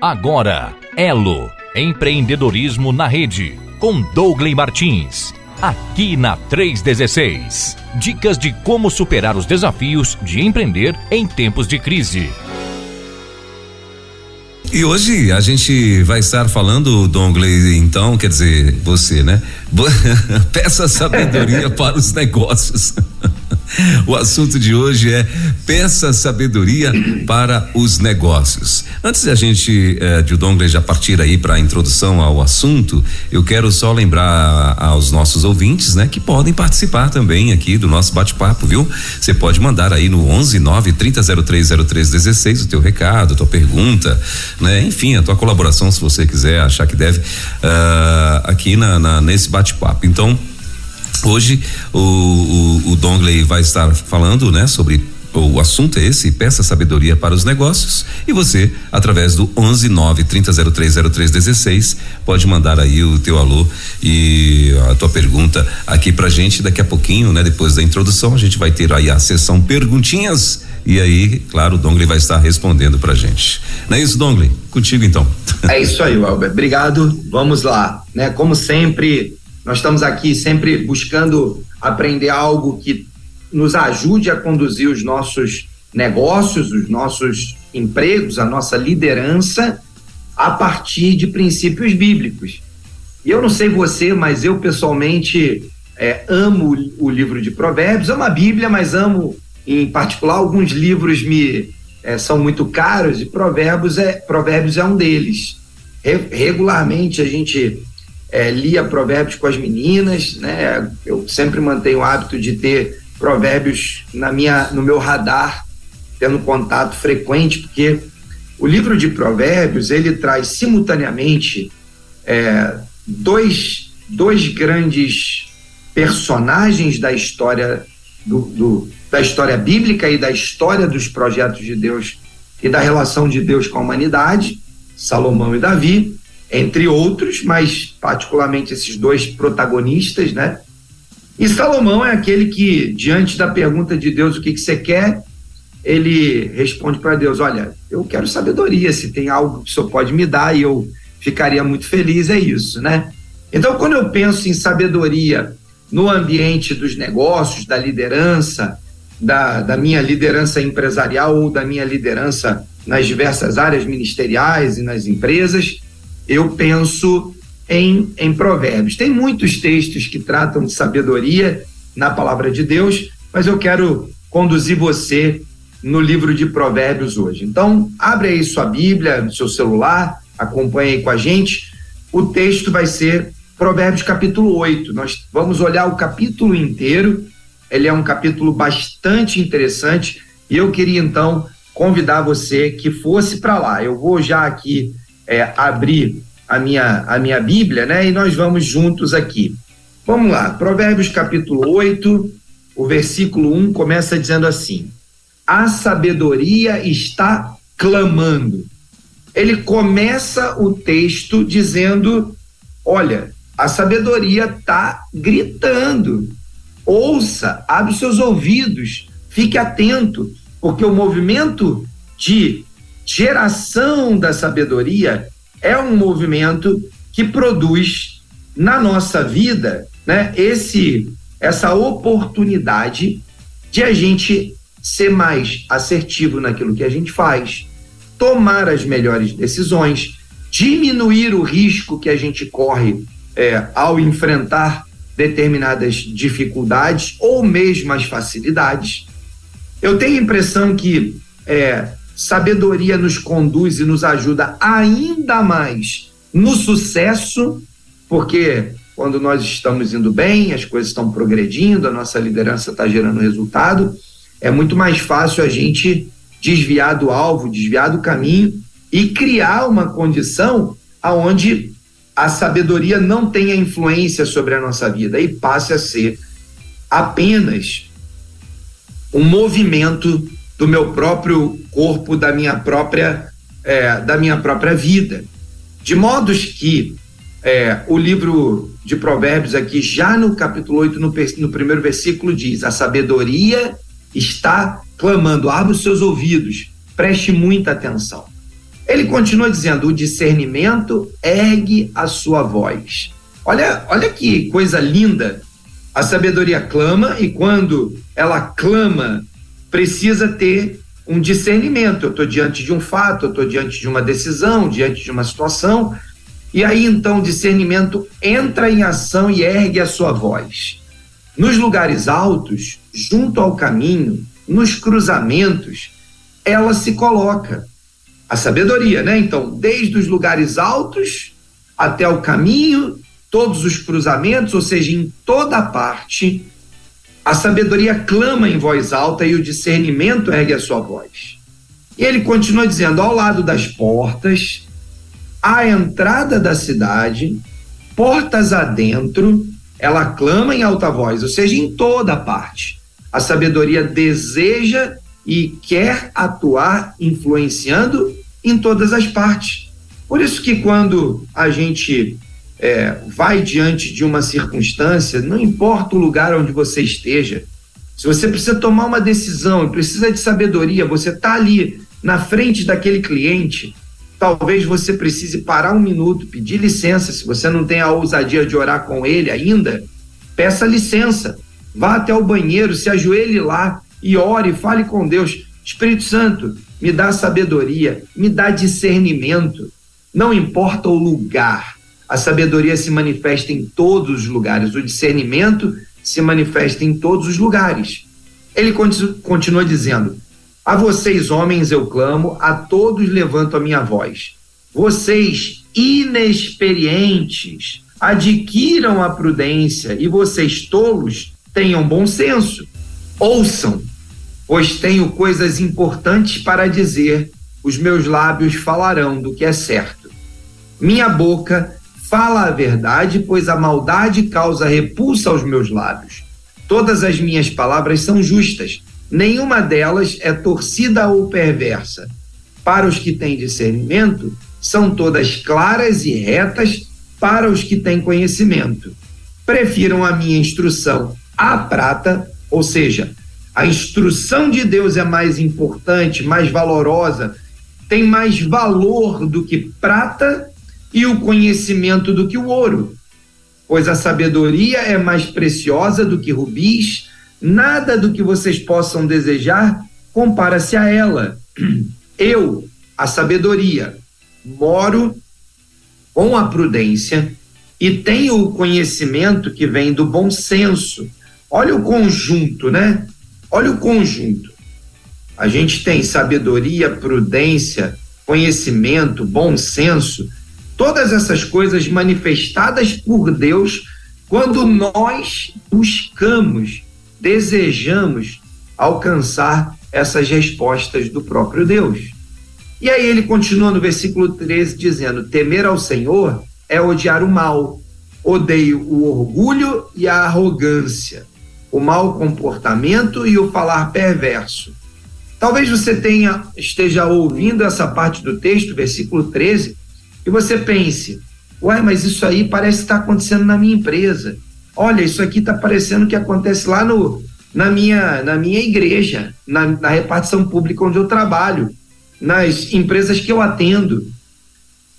Agora, Elo, empreendedorismo na rede, com Douglas Martins. Aqui na 316. Dicas de como superar os desafios de empreender em tempos de crise. E hoje a gente vai estar falando, Dongley, então, quer dizer, você, né? Peça sabedoria para os negócios. O assunto de hoje é peça sabedoria para os negócios. Antes da gente, eh, de o Dongley já partir aí para a introdução ao assunto, eu quero só lembrar aos nossos ouvintes, né, que podem participar também aqui do nosso bate-papo, viu? Você pode mandar aí no 11 9 30 03 03 16 o teu recado, a tua pergunta, né? Enfim, a tua colaboração, se você quiser, achar que deve, uh, aqui na, na nesse bate-papo. Então, Hoje o, o, o Dongley vai estar falando, né, sobre o assunto é esse, peça sabedoria para os negócios e você, através do 11 9 30030316, pode mandar aí o teu alô e a tua pergunta aqui pra gente daqui a pouquinho, né? Depois da introdução, a gente vai ter aí a sessão perguntinhas e aí, claro, o Dongley vai estar respondendo pra gente. Não é isso, Dongley? Contigo então. É isso aí, Albert. Obrigado. Vamos lá, né? Como sempre, nós estamos aqui sempre buscando aprender algo que nos ajude a conduzir os nossos negócios, os nossos empregos, a nossa liderança a partir de princípios bíblicos. E eu não sei você, mas eu pessoalmente é, amo o livro de Provérbios, amo a Bíblia, mas amo em particular alguns livros me é, são muito caros e Provérbios é Provérbios é um deles. Re, regularmente a gente é, lia provérbios com as meninas, né? Eu sempre mantenho o hábito de ter provérbios na minha, no meu radar, tendo contato frequente, porque o livro de provérbios ele traz simultaneamente é, dois, dois grandes personagens da história do, do, da história bíblica e da história dos projetos de Deus e da relação de Deus com a humanidade, Salomão e Davi, entre outros, mas particularmente esses dois protagonistas, né? E Salomão é aquele que, diante da pergunta de Deus, o que, que você quer, ele responde para Deus: Olha, eu quero sabedoria, se tem algo que o senhor pode me dar e eu ficaria muito feliz, é isso, né? Então, quando eu penso em sabedoria no ambiente dos negócios, da liderança, da, da minha liderança empresarial ou da minha liderança nas diversas áreas ministeriais e nas empresas, eu penso em, em provérbios. Tem muitos textos que tratam de sabedoria na palavra de Deus, mas eu quero conduzir você no livro de provérbios hoje. Então, abre aí sua Bíblia, no seu celular, acompanhe aí com a gente. O texto vai ser Provérbios capítulo 8. Nós vamos olhar o capítulo inteiro. Ele é um capítulo bastante interessante e eu queria então convidar você que fosse para lá. Eu vou já aqui é, abrir a minha, a minha Bíblia, né? E nós vamos juntos aqui. Vamos lá, Provérbios capítulo 8, o versículo 1 começa dizendo assim: A sabedoria está clamando. Ele começa o texto dizendo: Olha, a sabedoria está gritando. Ouça, abre seus ouvidos, fique atento, porque o movimento de geração da sabedoria é um movimento que produz na nossa vida, né, esse essa oportunidade de a gente ser mais assertivo naquilo que a gente faz, tomar as melhores decisões, diminuir o risco que a gente corre é, ao enfrentar determinadas dificuldades ou mesmo as facilidades. Eu tenho a impressão que é, sabedoria nos conduz e nos ajuda ainda mais no sucesso, porque quando nós estamos indo bem, as coisas estão progredindo, a nossa liderança está gerando resultado, é muito mais fácil a gente desviar do alvo, desviar do caminho e criar uma condição aonde a sabedoria não tenha influência sobre a nossa vida e passe a ser apenas um movimento do meu próprio corpo, da minha própria, é, da minha própria vida. De modos que é, o livro de Provérbios aqui, já no capítulo 8, no, no primeiro versículo, diz: A sabedoria está clamando, abra os seus ouvidos, preste muita atenção. Ele continua dizendo: o discernimento ergue a sua voz. Olha, olha que coisa linda. A sabedoria clama e quando ela clama, precisa ter um discernimento. Eu estou diante de um fato, eu estou diante de uma decisão, diante de uma situação. E aí então o discernimento entra em ação e ergue a sua voz. Nos lugares altos, junto ao caminho, nos cruzamentos, ela se coloca. A sabedoria, né? Então, desde os lugares altos até o caminho, todos os cruzamentos, ou seja, em toda parte, a sabedoria clama em voz alta e o discernimento ergue a sua voz. E ele continua dizendo: ao lado das portas, à entrada da cidade, portas adentro, ela clama em alta voz, ou seja, em toda parte. A sabedoria deseja e quer atuar influenciando em todas as partes. Por isso que quando a gente é, vai diante de uma circunstância, não importa o lugar onde você esteja, se você precisa tomar uma decisão e precisa de sabedoria, você está ali na frente daquele cliente, talvez você precise parar um minuto, pedir licença. Se você não tem a ousadia de orar com ele ainda, peça licença. Vá até o banheiro, se ajoelhe lá e ore, fale com Deus. Espírito Santo, me dá sabedoria, me dá discernimento. Não importa o lugar, a sabedoria se manifesta em todos os lugares, o discernimento se manifesta em todos os lugares. Ele continua dizendo: a vocês, homens, eu clamo, a todos levanto a minha voz. Vocês, inexperientes, adquiram a prudência, e vocês, tolos, tenham bom senso. Ouçam, pois tenho coisas importantes para dizer, os meus lábios falarão do que é certo. Minha boca fala a verdade, pois a maldade causa repulsa aos meus lábios. Todas as minhas palavras são justas nenhuma delas é torcida ou perversa. Para os que têm discernimento, são todas claras e retas para os que têm conhecimento. Prefiram a minha instrução à prata, ou seja, a instrução de Deus é mais importante, mais valorosa, tem mais valor do que prata e o conhecimento do que o ouro. Pois a sabedoria é mais preciosa do que rubis, Nada do que vocês possam desejar compara-se a ela. Eu, a sabedoria, moro com a prudência e tenho o conhecimento que vem do bom senso. Olha o conjunto, né? Olha o conjunto. A gente tem sabedoria, prudência, conhecimento, bom senso, todas essas coisas manifestadas por Deus quando nós buscamos desejamos alcançar essas respostas do próprio Deus. E aí ele continua no versículo 13 dizendo: temer ao Senhor é odiar o mal, odeio o orgulho e a arrogância, o mau comportamento e o falar perverso. Talvez você tenha esteja ouvindo essa parte do texto, versículo 13, e você pense: uai, mas isso aí parece estar acontecendo na minha empresa olha, isso aqui está parecendo que acontece lá no, na, minha, na minha igreja, na, na repartição pública onde eu trabalho, nas empresas que eu atendo.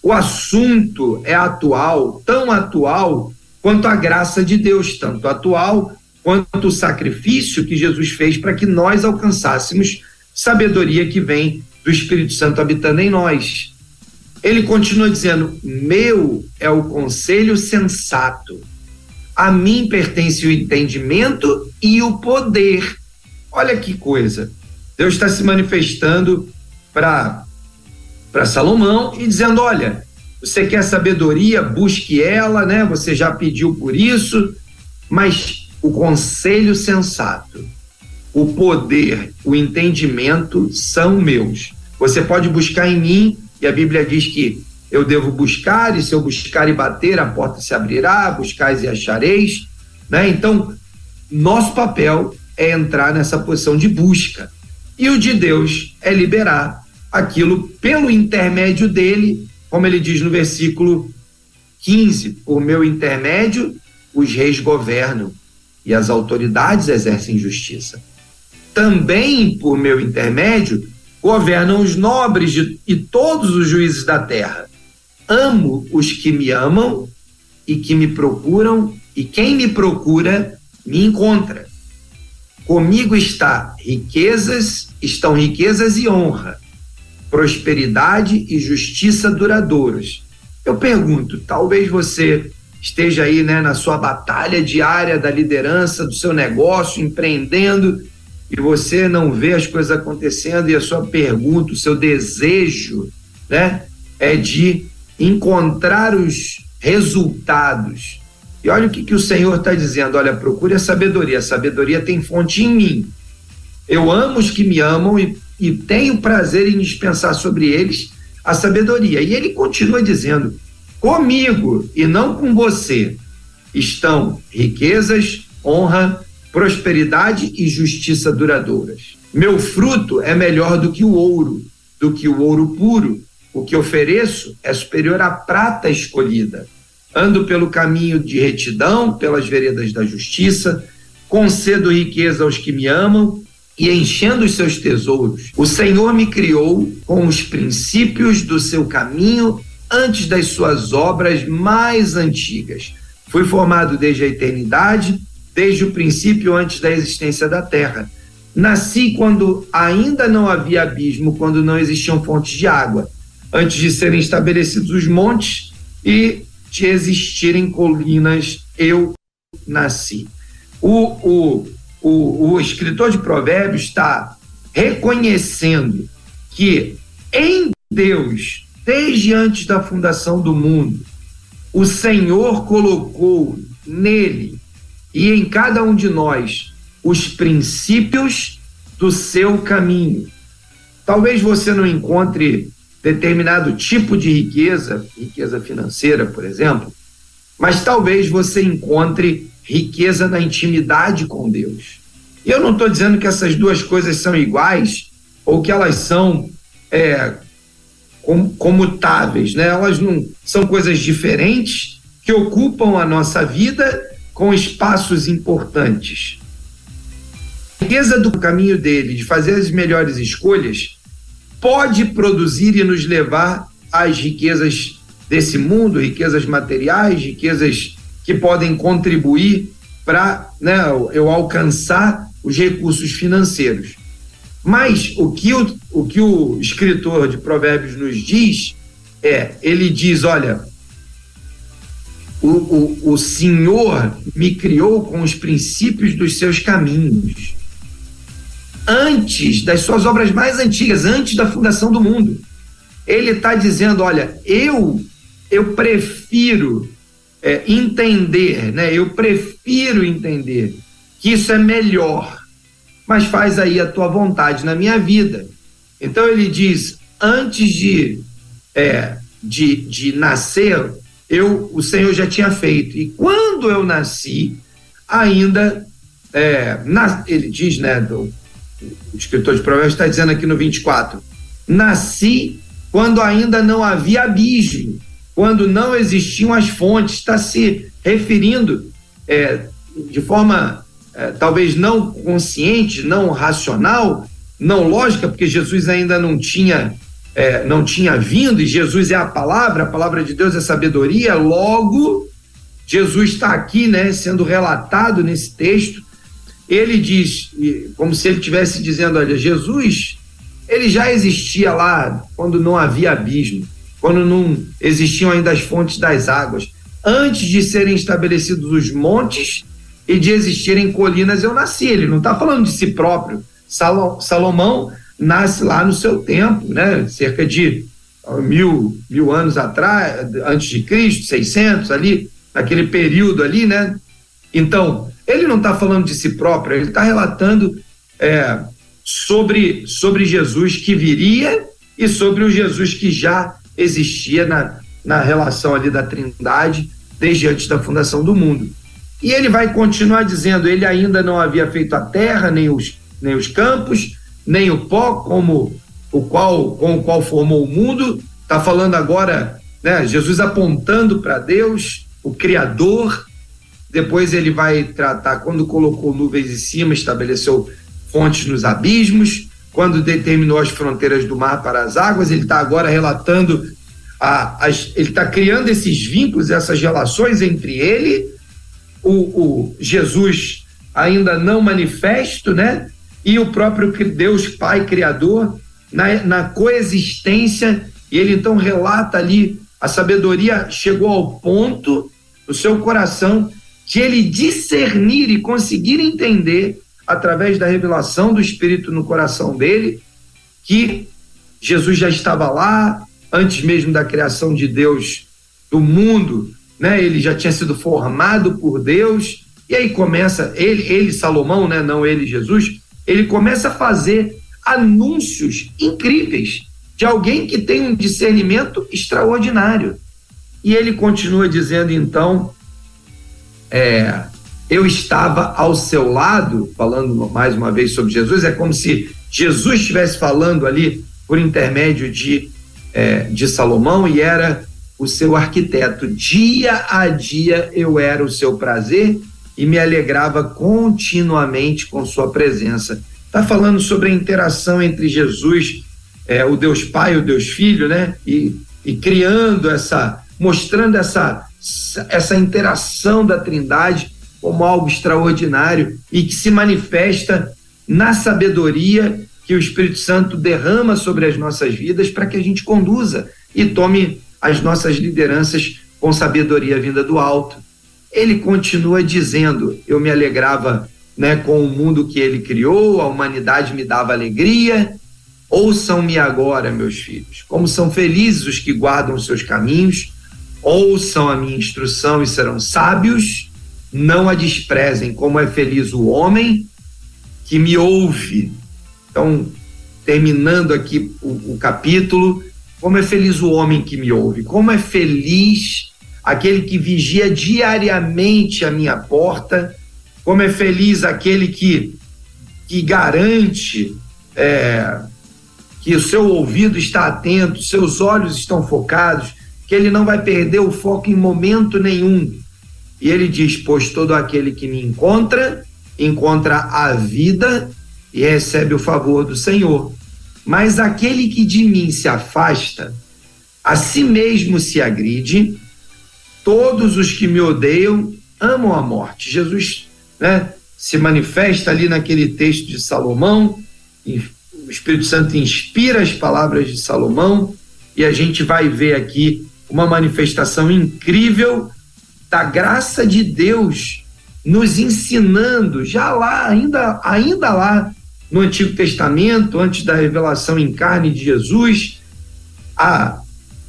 O assunto é atual, tão atual quanto a graça de Deus, tanto atual quanto o sacrifício que Jesus fez para que nós alcançássemos sabedoria que vem do Espírito Santo habitando em nós. Ele continua dizendo: Meu é o conselho sensato a mim pertence o entendimento e o poder. Olha que coisa. Deus está se manifestando para para Salomão e dizendo: olha, você quer sabedoria, busque ela, né? Você já pediu por isso, mas o conselho sensato, o poder, o entendimento são meus. Você pode buscar em mim, e a Bíblia diz que eu devo buscar, e se eu buscar e bater, a porta se abrirá, buscais e achareis. Né? Então, nosso papel é entrar nessa posição de busca. E o de Deus é liberar aquilo pelo intermédio dele, como ele diz no versículo 15: por meu intermédio, os reis governam e as autoridades exercem justiça. Também por meu intermédio, governam os nobres de, e todos os juízes da terra. Amo os que me amam e que me procuram, e quem me procura me encontra. Comigo está riquezas, estão riquezas e honra, prosperidade e justiça duradouros. Eu pergunto, talvez você esteja aí, né, na sua batalha diária da liderança do seu negócio, empreendendo, e você não vê as coisas acontecendo e a sua pergunta, o seu desejo, né, é de encontrar os resultados. E olha o que, que o Senhor está dizendo: olha, procure a sabedoria, a sabedoria tem fonte em mim. Eu amo os que me amam e, e tenho prazer em dispensar sobre eles a sabedoria. E ele continua dizendo: comigo e não com você estão riquezas, honra, prosperidade e justiça duradouras. Meu fruto é melhor do que o ouro, do que o ouro puro. O que ofereço é superior à prata escolhida. Ando pelo caminho de retidão, pelas veredas da justiça, concedo riqueza aos que me amam e enchendo os seus tesouros. O Senhor me criou com os princípios do seu caminho antes das suas obras mais antigas. Fui formado desde a eternidade desde o princípio, antes da existência da Terra. Nasci quando ainda não havia abismo, quando não existiam fontes de água, antes de serem estabelecidos os montes e de existirem colinas, eu nasci. O, o, o, o escritor de Provérbios está reconhecendo que em Deus, desde antes da fundação do mundo, o Senhor colocou nele e em cada um de nós os princípios do seu caminho. Talvez você não encontre determinado tipo de riqueza, riqueza financeira, por exemplo, mas talvez você encontre riqueza na intimidade com Deus. E eu não estou dizendo que essas duas coisas são iguais ou que elas são é, comutáveis, né? Elas não são coisas diferentes que ocupam a nossa vida com espaços importantes. A riqueza do caminho dele, de fazer as melhores escolhas, pode produzir e nos levar às riquezas desse mundo, riquezas materiais, riquezas que podem contribuir para né, eu alcançar os recursos financeiros. Mas o que o, o que o escritor de Provérbios nos diz é: ele diz, olha, o, o, o Senhor me criou com os princípios dos seus caminhos. Antes das suas obras mais antigas, antes da fundação do mundo. Ele está dizendo: olha, eu, eu prefiro é, entender, né? eu prefiro entender que isso é melhor, mas faz aí a tua vontade na minha vida. Então ele diz: antes de, é, de, de nascer, eu, o Senhor já tinha feito. E quando eu nasci, ainda, é, na, ele diz, né, do, o escritor de Provérbios está dizendo aqui no 24: nasci quando ainda não havia abismo, quando não existiam as fontes, está se referindo é, de forma é, talvez não consciente, não racional, não lógica, porque Jesus ainda não tinha é, não tinha vindo, e Jesus é a palavra, a palavra de Deus é sabedoria, logo, Jesus está aqui, né, sendo relatado nesse texto. Ele diz, como se ele estivesse dizendo: olha, Jesus, ele já existia lá quando não havia abismo, quando não existiam ainda as fontes das águas. Antes de serem estabelecidos os montes e de existirem colinas, eu nasci. Ele não está falando de si próprio. Salomão nasce lá no seu tempo, né? cerca de mil, mil anos atrás, antes de Cristo, 600 ali, naquele período ali, né? Então, ele não está falando de si próprio, ele está relatando é, sobre, sobre Jesus que viria e sobre o Jesus que já existia na, na relação ali da Trindade desde antes da fundação do mundo. E ele vai continuar dizendo: ele ainda não havia feito a terra, nem os, nem os campos, nem o pó como o qual com o qual formou o mundo. Está falando agora, né? Jesus apontando para Deus, o Criador. Depois ele vai tratar quando colocou nuvens em cima, estabeleceu fontes nos abismos, quando determinou as fronteiras do mar para as águas, ele está agora relatando, a, ele está criando esses vínculos, essas relações entre ele, o, o Jesus ainda não manifesto, né? E o próprio Deus Pai Criador na, na coexistência, e ele então relata ali a sabedoria chegou ao ponto do seu coração de ele discernir e conseguir entender através da revelação do Espírito no coração dele que Jesus já estava lá antes mesmo da criação de Deus do mundo, né? Ele já tinha sido formado por Deus e aí começa ele, ele Salomão, né? Não ele Jesus, ele começa a fazer anúncios incríveis de alguém que tem um discernimento extraordinário. E ele continua dizendo então, é, eu estava ao seu lado, falando mais uma vez sobre Jesus, é como se Jesus estivesse falando ali por intermédio de, é, de Salomão e era o seu arquiteto. Dia a dia eu era o seu prazer e me alegrava continuamente com sua presença. Está falando sobre a interação entre Jesus é, o Deus Pai, o Deus Filho, né? E, e criando essa, mostrando essa, essa interação da Trindade como algo extraordinário e que se manifesta na sabedoria que o Espírito Santo derrama sobre as nossas vidas para que a gente conduza e tome as nossas lideranças com sabedoria vinda do alto. Ele continua dizendo: Eu me alegrava né, com o mundo que ele criou, a humanidade me dava alegria, Ouçam-me agora, meus filhos, como são felizes os que guardam os seus caminhos, ouçam a minha instrução e serão sábios, não a desprezem, como é feliz o homem que me ouve. Então, terminando aqui o, o capítulo, como é feliz o homem que me ouve, como é feliz aquele que vigia diariamente a minha porta, como é feliz aquele que, que garante é, que o seu ouvido está atento, seus olhos estão focados, que ele não vai perder o foco em momento nenhum. E ele diz: Pois todo aquele que me encontra, encontra a vida e recebe o favor do Senhor. Mas aquele que de mim se afasta, a si mesmo se agride, todos os que me odeiam amam a morte. Jesus né, se manifesta ali naquele texto de Salomão, o Espírito Santo inspira as palavras de Salomão e a gente vai ver aqui uma manifestação incrível da graça de Deus nos ensinando já lá, ainda, ainda lá no Antigo Testamento, antes da revelação em carne de Jesus, a,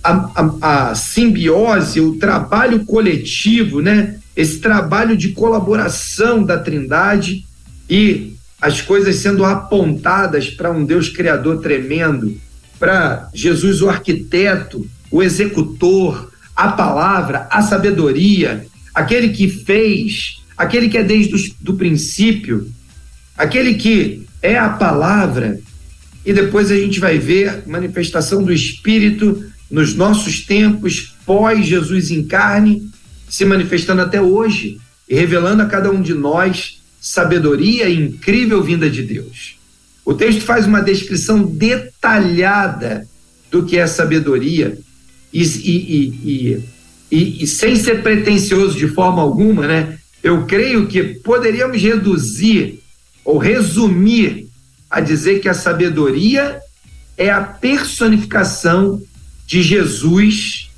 a, a, a simbiose, o trabalho coletivo, né? esse trabalho de colaboração da Trindade e as coisas sendo apontadas para um Deus criador tremendo, para Jesus o arquiteto, o executor, a palavra, a sabedoria, aquele que fez, aquele que é desde o princípio, aquele que é a palavra. E depois a gente vai ver manifestação do Espírito nos nossos tempos, pós Jesus em carne, se manifestando até hoje e revelando a cada um de nós sabedoria incrível vinda de Deus. O texto faz uma descrição detalhada do que é sabedoria e, e, e, e, sem ser pretensioso de forma alguma, né? Eu creio que poderíamos reduzir ou resumir a dizer que a sabedoria é a personificação de Jesus,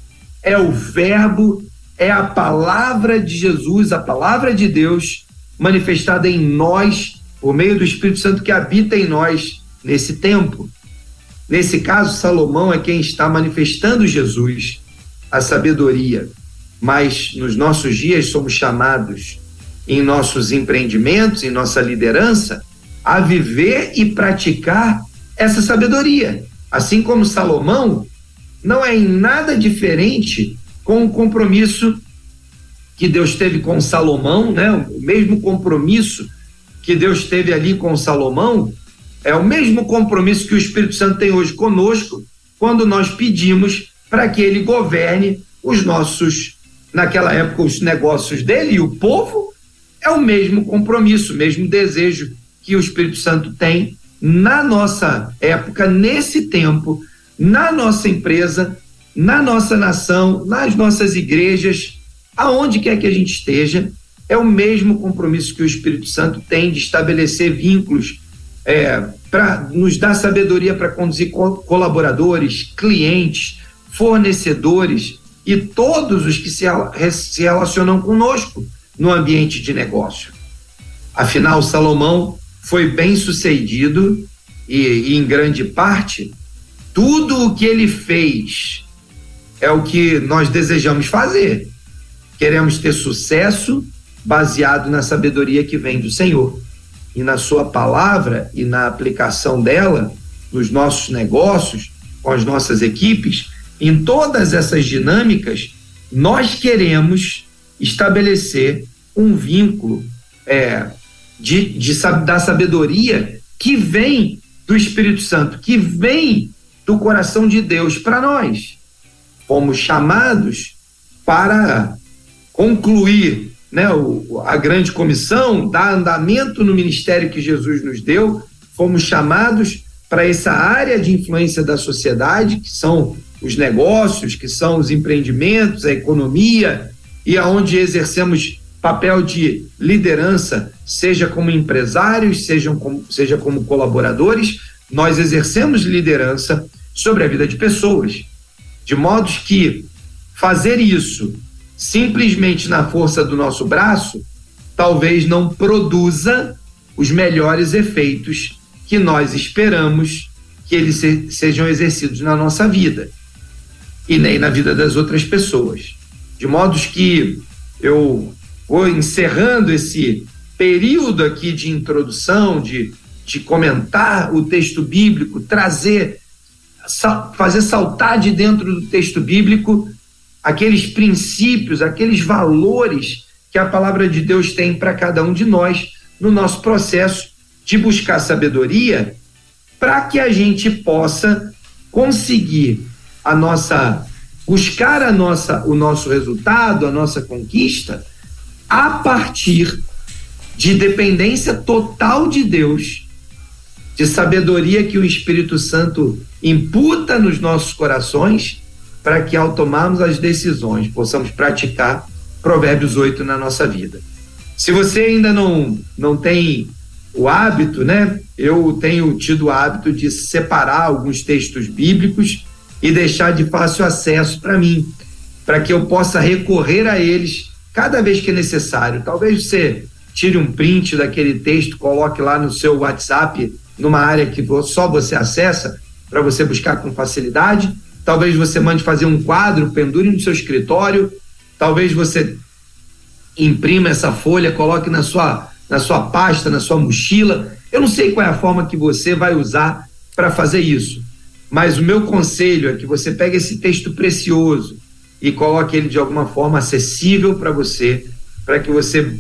é o Verbo, é a palavra de Jesus, a palavra de Deus manifestada em nós por meio do Espírito Santo que habita em nós nesse tempo. Nesse caso, Salomão é quem está manifestando Jesus, a sabedoria. Mas nos nossos dias somos chamados, em nossos empreendimentos, em nossa liderança, a viver e praticar essa sabedoria. Assim como Salomão, não é em nada diferente com o compromisso que Deus teve com Salomão, né? O mesmo compromisso que Deus teve ali com Salomão, é o mesmo compromisso que o Espírito Santo tem hoje conosco, quando nós pedimos para que ele governe os nossos, naquela época, os negócios dele e o povo, é o mesmo compromisso, o mesmo desejo que o Espírito Santo tem na nossa época, nesse tempo, na nossa empresa, na nossa nação, nas nossas igrejas, aonde quer que a gente esteja, é o mesmo compromisso que o Espírito Santo tem de estabelecer vínculos é, para nos dar sabedoria para conduzir colaboradores, clientes, fornecedores e todos os que se, se relacionam conosco no ambiente de negócio. Afinal, Salomão foi bem sucedido e, e, em grande parte, tudo o que ele fez é o que nós desejamos fazer. Queremos ter sucesso baseado na sabedoria que vem do Senhor. E na Sua palavra e na aplicação dela nos nossos negócios, com as nossas equipes, em todas essas dinâmicas, nós queremos estabelecer um vínculo é, de, de, da sabedoria que vem do Espírito Santo, que vem do coração de Deus para nós. Fomos chamados para concluir né, a grande comissão, dar andamento no ministério que Jesus nos deu, fomos chamados para essa área de influência da sociedade, que são os negócios, que são os empreendimentos, a economia, e aonde exercemos papel de liderança, seja como empresários, como, seja como colaboradores, nós exercemos liderança sobre a vida de pessoas, de modo que fazer isso simplesmente na força do nosso braço talvez não produza os melhores efeitos que nós esperamos que eles se, sejam exercidos na nossa vida e nem na vida das outras pessoas. De modos que eu vou encerrando esse período aqui de introdução, de, de comentar o texto bíblico, trazer, fazer saltar de dentro do texto bíblico aqueles princípios, aqueles valores que a palavra de Deus tem para cada um de nós no nosso processo de buscar sabedoria, para que a gente possa conseguir a nossa buscar a nossa o nosso resultado, a nossa conquista a partir de dependência total de Deus, de sabedoria que o Espírito Santo imputa nos nossos corações, para que ao tomarmos as decisões possamos praticar Provérbios 8 na nossa vida. Se você ainda não não tem o hábito, né? Eu tenho tido o hábito de separar alguns textos bíblicos e deixar de fácil acesso para mim, para que eu possa recorrer a eles cada vez que é necessário. Talvez você tire um print daquele texto, coloque lá no seu WhatsApp, numa área que só você acessa, para você buscar com facilidade. Talvez você mande fazer um quadro, pendure no seu escritório. Talvez você imprima essa folha, coloque na sua, na sua pasta, na sua mochila. Eu não sei qual é a forma que você vai usar para fazer isso. Mas o meu conselho é que você pegue esse texto precioso e coloque ele de alguma forma acessível para você, para que você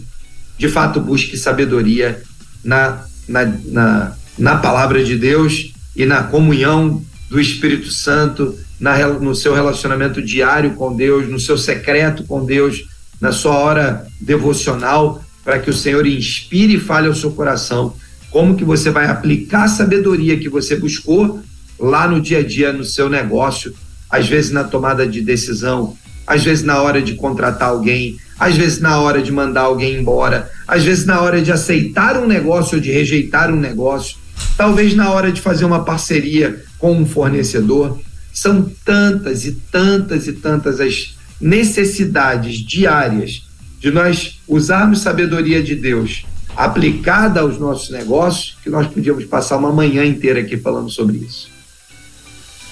de fato busque sabedoria na, na, na, na, palavra de Deus e na comunhão do Espírito Santo, na, no seu relacionamento diário com Deus, no seu secreto com Deus, na sua hora devocional, para que o Senhor inspire e fale ao seu coração como que você vai aplicar a sabedoria que você buscou lá no dia a dia no seu negócio, às vezes na tomada de decisão, às vezes na hora de contratar alguém, às vezes na hora de mandar alguém embora, às vezes na hora de aceitar um negócio ou de rejeitar um negócio, talvez na hora de fazer uma parceria com um fornecedor. São tantas e tantas e tantas as necessidades diárias de nós usarmos sabedoria de Deus aplicada aos nossos negócios que nós podíamos passar uma manhã inteira aqui falando sobre isso.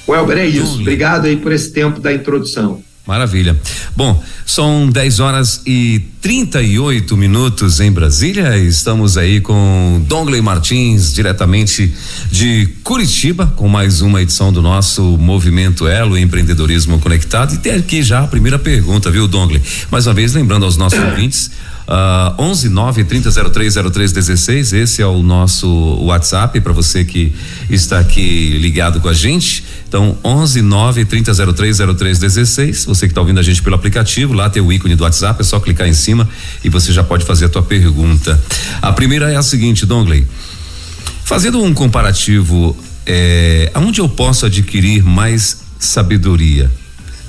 Welber, é isso. Obrigado aí por esse tempo da introdução. Maravilha. Bom, são 10 horas e 38 minutos em Brasília. Estamos aí com Dongley Martins, diretamente de Curitiba, com mais uma edição do nosso Movimento Elo Empreendedorismo Conectado. E tem aqui já a primeira pergunta, viu, Dongley? Mais uma vez, lembrando aos nossos ouvintes Uh, 11 9 30 03 03 16. Esse é o nosso WhatsApp para você que está aqui ligado com a gente. Então, 11 9 30 03 03 16. Você que está ouvindo a gente pelo aplicativo, lá tem o ícone do WhatsApp, é só clicar em cima e você já pode fazer a tua pergunta. A primeira é a seguinte, Dongley. Fazendo um comparativo, é, aonde eu posso adquirir mais sabedoria?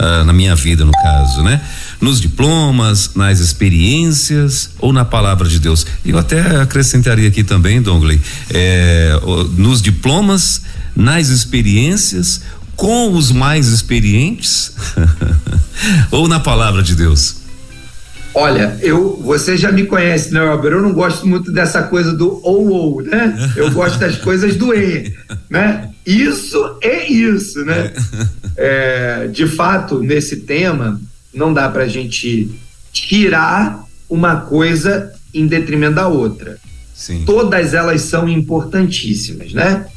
Ah, na minha vida, no caso, né? Nos diplomas, nas experiências ou na palavra de Deus. Eu até acrescentaria aqui também, Dongley, é, nos diplomas, nas experiências, com os mais experientes ou na palavra de Deus? Olha, eu, você já me conhece, né, Robert? Eu não gosto muito dessa coisa do ou ou, né? Eu gosto das coisas do e, né? Isso é isso, né? É, de fato, nesse tema, não dá para a gente tirar uma coisa em detrimento da outra. Sim. Todas elas são importantíssimas, né?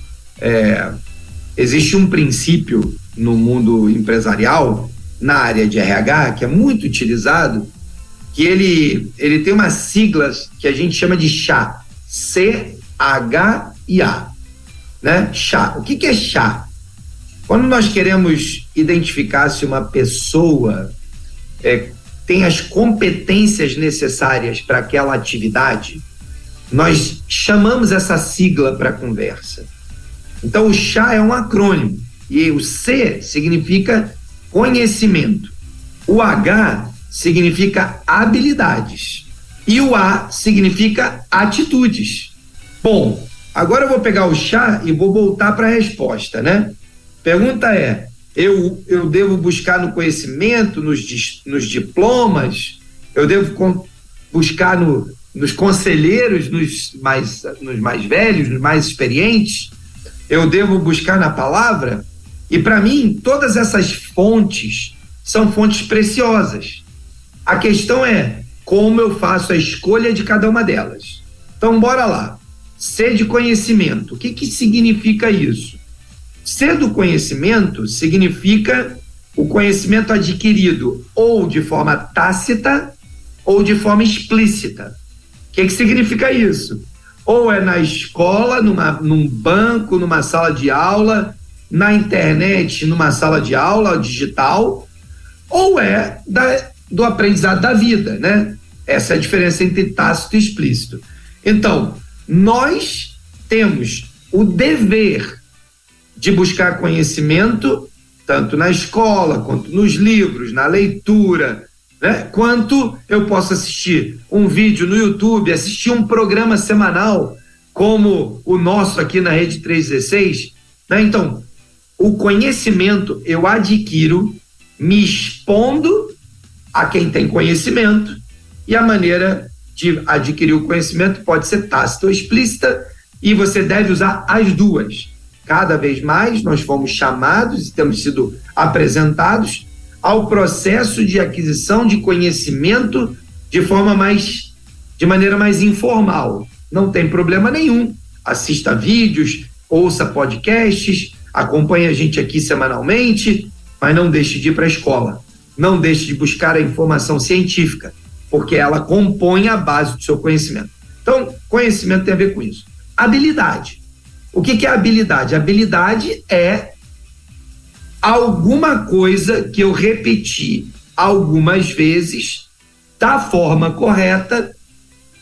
É, existe um princípio no mundo empresarial, na área de RH, que é muito utilizado, que ele, ele tem umas siglas que a gente chama de chá. C-H-I-A. Né? Chá. O que, que é chá? Quando nós queremos identificar se uma pessoa é, tem as competências necessárias para aquela atividade, nós chamamos essa sigla para conversa. Então, o chá é um acrônimo. E o C significa conhecimento. O H significa habilidades. E o A significa atitudes. Bom, agora eu vou pegar o chá e vou voltar para a resposta, né? Pergunta é: eu, eu devo buscar no conhecimento, nos, nos diplomas, eu devo buscar no, nos conselheiros, nos mais, nos mais velhos, nos mais experientes, eu devo buscar na palavra? E para mim, todas essas fontes são fontes preciosas. A questão é como eu faço a escolha de cada uma delas. Então, bora lá. Ser de conhecimento. O que, que significa isso? Ser do conhecimento significa o conhecimento adquirido ou de forma tácita ou de forma explícita. O que, que significa isso? Ou é na escola, numa, num banco, numa sala de aula, na internet, numa sala de aula digital, ou é da, do aprendizado da vida, né? Essa é a diferença entre tácito e explícito. Então, nós temos o dever de buscar conhecimento, tanto na escola, quanto nos livros, na leitura, né? quanto eu posso assistir um vídeo no YouTube, assistir um programa semanal, como o nosso aqui na Rede 316. Né? Então, o conhecimento eu adquiro me expondo a quem tem conhecimento e a maneira de adquirir o conhecimento pode ser tácita ou explícita e você deve usar as duas. Cada vez mais nós fomos chamados e temos sido apresentados ao processo de aquisição de conhecimento de forma mais de maneira mais informal. Não tem problema nenhum. Assista vídeos, ouça podcasts, acompanhe a gente aqui semanalmente, mas não deixe de ir para a escola não deixe de buscar a informação científica, porque ela compõe a base do seu conhecimento. Então, conhecimento tem a ver com isso. Habilidade. O que, que é habilidade? Habilidade é alguma coisa que eu repeti algumas vezes da forma correta.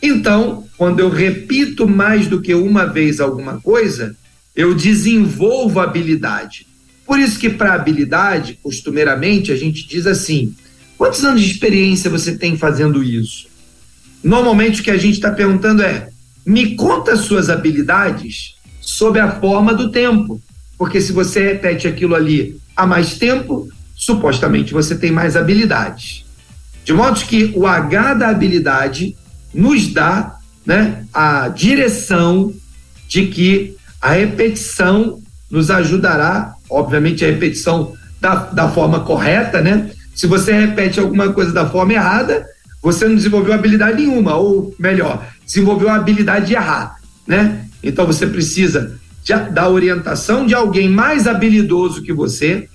Então, quando eu repito mais do que uma vez alguma coisa, eu desenvolvo habilidade. Por isso que para habilidade, costumeiramente, a gente diz assim: quantos anos de experiência você tem fazendo isso? Normalmente o que a gente está perguntando é: me conta suas habilidades sob a forma do tempo. Porque se você repete aquilo ali há mais tempo, supostamente você tem mais habilidades. De modo que o H da habilidade nos dá né, a direção de que a repetição nos ajudará obviamente, a repetição da, da forma correta, né? Se você repete alguma coisa da forma errada, você não desenvolveu habilidade nenhuma, ou melhor, desenvolveu a habilidade de errar, né? Então você precisa de, da orientação de alguém mais habilidoso que você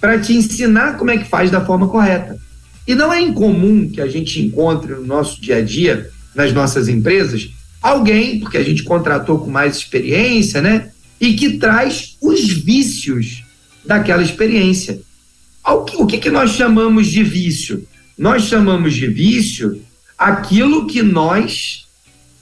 para te ensinar como é que faz da forma correta. E não é incomum que a gente encontre no nosso dia a dia, nas nossas empresas, alguém, porque a gente contratou com mais experiência, né? e que traz os vícios daquela experiência. O que, que nós chamamos de vício? Nós chamamos de vício aquilo que nós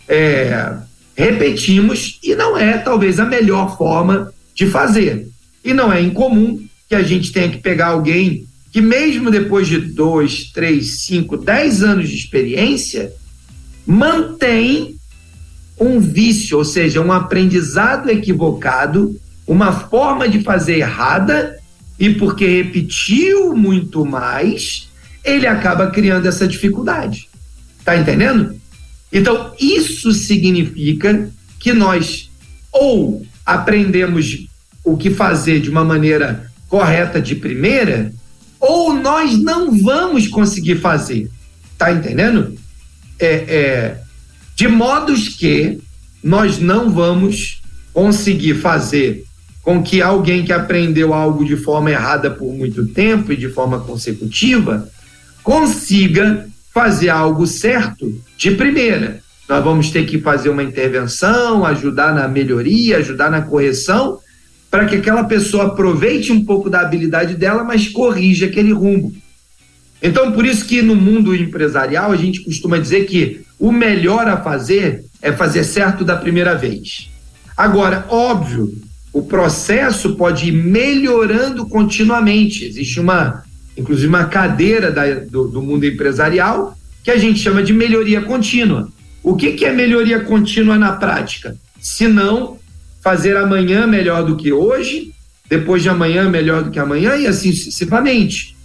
é, repetimos e não é talvez a melhor forma de fazer. E não é incomum que a gente tenha que pegar alguém que, mesmo depois de dois, três, cinco, dez anos de experiência, mantém um vício, ou seja, um aprendizado equivocado, uma forma de fazer errada, e porque repetiu muito mais, ele acaba criando essa dificuldade. Tá entendendo? Então, isso significa que nós ou aprendemos o que fazer de uma maneira correta de primeira, ou nós não vamos conseguir fazer. Tá entendendo? É, é, de modos que nós não vamos conseguir fazer com que alguém que aprendeu algo de forma errada por muito tempo e de forma consecutiva consiga fazer algo certo de primeira. Nós vamos ter que fazer uma intervenção, ajudar na melhoria, ajudar na correção, para que aquela pessoa aproveite um pouco da habilidade dela, mas corrija aquele rumo. Então, por isso que no mundo empresarial a gente costuma dizer que o melhor a fazer é fazer certo da primeira vez. Agora, óbvio, o processo pode ir melhorando continuamente. Existe uma, inclusive, uma cadeira da, do, do, mundo empresarial que a gente chama de melhoria contínua. O que, que é melhoria contínua na prática? Se não fazer amanhã melhor do que hoje, depois de amanhã melhor do que amanhã e assim sucessivamente.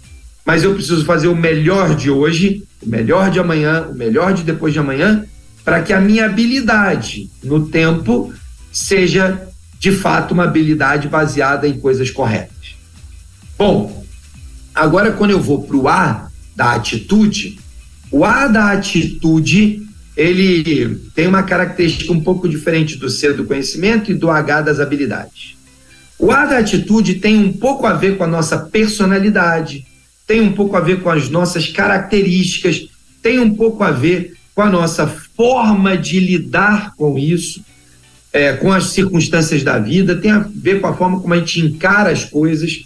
Mas eu preciso fazer o melhor de hoje, o melhor de amanhã, o melhor de depois de amanhã, para que a minha habilidade no tempo seja de fato uma habilidade baseada em coisas corretas. Bom, agora quando eu vou para o A da atitude, o A da atitude ele tem uma característica um pouco diferente do C do conhecimento e do H das habilidades. O A da atitude tem um pouco a ver com a nossa personalidade, tem um pouco a ver com as nossas características, tem um pouco a ver com a nossa forma de lidar com isso, é, com as circunstâncias da vida, tem a ver com a forma como a gente encara as coisas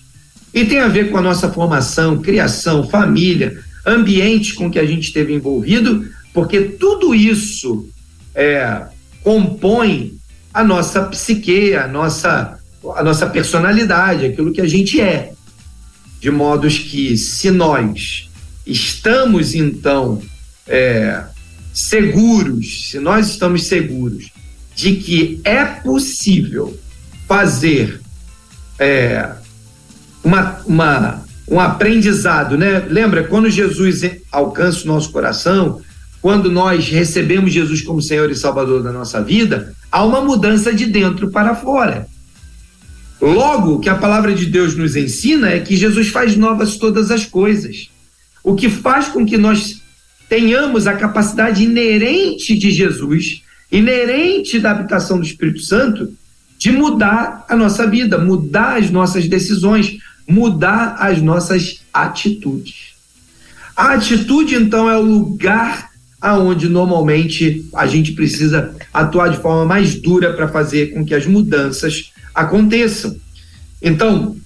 e tem a ver com a nossa formação, criação, família, ambiente com que a gente esteve envolvido, porque tudo isso é, compõe a nossa psique, a nossa, a nossa personalidade, aquilo que a gente é. De modos que, se nós estamos, então, é, seguros, se nós estamos seguros de que é possível fazer é, uma, uma, um aprendizado, né? Lembra, quando Jesus alcança o nosso coração, quando nós recebemos Jesus como Senhor e Salvador da nossa vida, há uma mudança de dentro para fora. Logo, o que a palavra de Deus nos ensina é que Jesus faz novas todas as coisas. O que faz com que nós tenhamos a capacidade inerente de Jesus, inerente da habitação do Espírito Santo, de mudar a nossa vida, mudar as nossas decisões, mudar as nossas atitudes. A atitude, então, é o lugar aonde normalmente a gente precisa atuar de forma mais dura para fazer com que as mudanças aconteçam. Então,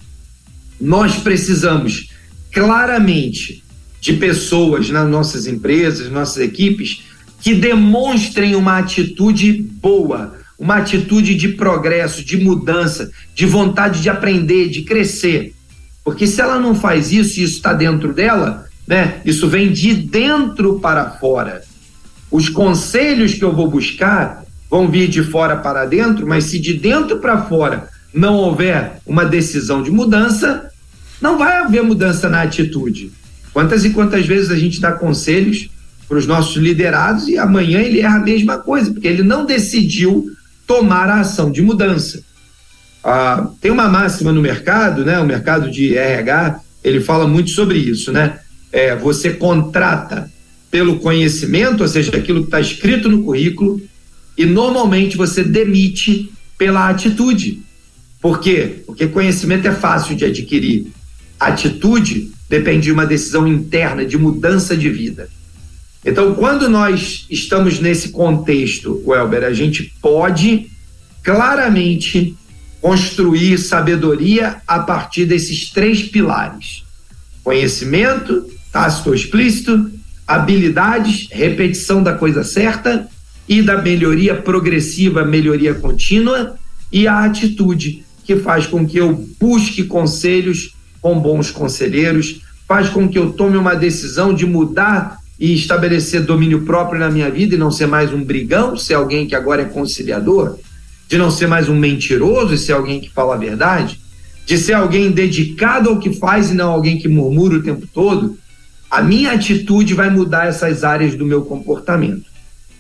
nós precisamos claramente de pessoas nas nossas empresas, nossas equipes, que demonstrem uma atitude boa, uma atitude de progresso, de mudança, de vontade de aprender, de crescer. Porque se ela não faz isso e isso está dentro dela, né? Isso vem de dentro para fora. Os conselhos que eu vou buscar vão vir de fora para dentro, mas se de dentro para fora não houver uma decisão de mudança, não vai haver mudança na atitude. Quantas e quantas vezes a gente dá conselhos para os nossos liderados e amanhã ele erra a mesma coisa, porque ele não decidiu tomar a ação de mudança. Ah, tem uma máxima no mercado, né? O mercado de RH, ele fala muito sobre isso, né? é, você contrata pelo conhecimento, ou seja, aquilo que está escrito no currículo, e normalmente você demite pela atitude. Por quê? Porque conhecimento é fácil de adquirir. Atitude depende de uma decisão interna de mudança de vida. Então, quando nós estamos nesse contexto, Welber, a gente pode claramente construir sabedoria a partir desses três pilares: conhecimento, tácito ou explícito, habilidades, repetição da coisa certa e da melhoria progressiva, melhoria contínua, e a atitude, que faz com que eu busque conselhos com bons conselheiros, faz com que eu tome uma decisão de mudar e estabelecer domínio próprio na minha vida e não ser mais um brigão, ser alguém que agora é conciliador, de não ser mais um mentiroso e ser alguém que fala a verdade, de ser alguém dedicado ao que faz e não alguém que murmura o tempo todo, a minha atitude vai mudar essas áreas do meu comportamento.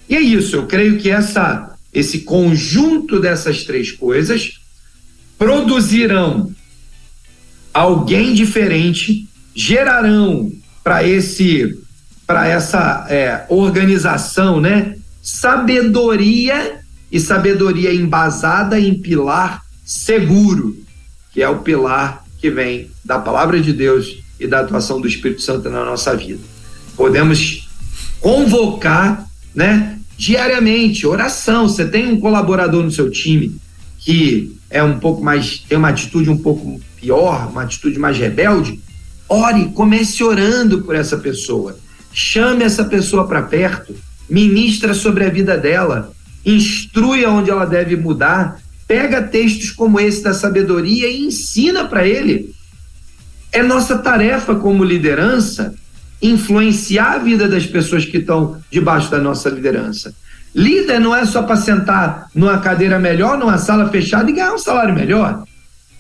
E é isso, eu creio que essa, esse conjunto dessas três coisas produzirão alguém diferente, gerarão para esse para essa é, organização, né? Sabedoria e sabedoria embasada em pilar seguro, que é o pilar que vem da palavra de Deus e da atuação do Espírito Santo na nossa vida. Podemos convocar, né, diariamente, oração. Você tem um colaborador no seu time que é um pouco mais, tem uma atitude um pouco pior, uma atitude mais rebelde, ore, comece orando por essa pessoa. Chame essa pessoa para perto, ministra sobre a vida dela, instrui aonde ela deve mudar, pega textos como esse da sabedoria e ensina para ele. É nossa tarefa como liderança influenciar a vida das pessoas que estão debaixo da nossa liderança. Líder não é só para sentar numa cadeira melhor, numa sala fechada e ganhar um salário melhor.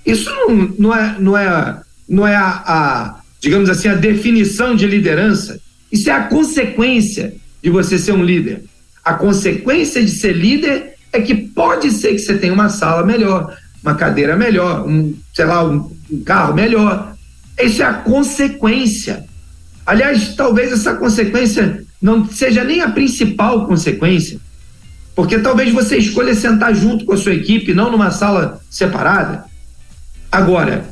Isso não, não é, não é, não é a, a, digamos assim, a definição de liderança. Isso é a consequência de você ser um líder. A consequência de ser líder é que pode ser que você tenha uma sala melhor, uma cadeira melhor, um, sei lá, um, um carro melhor. Isso é a consequência. Aliás, talvez essa consequência não seja nem a principal consequência, porque talvez você escolha sentar junto com a sua equipe, não numa sala separada. Agora,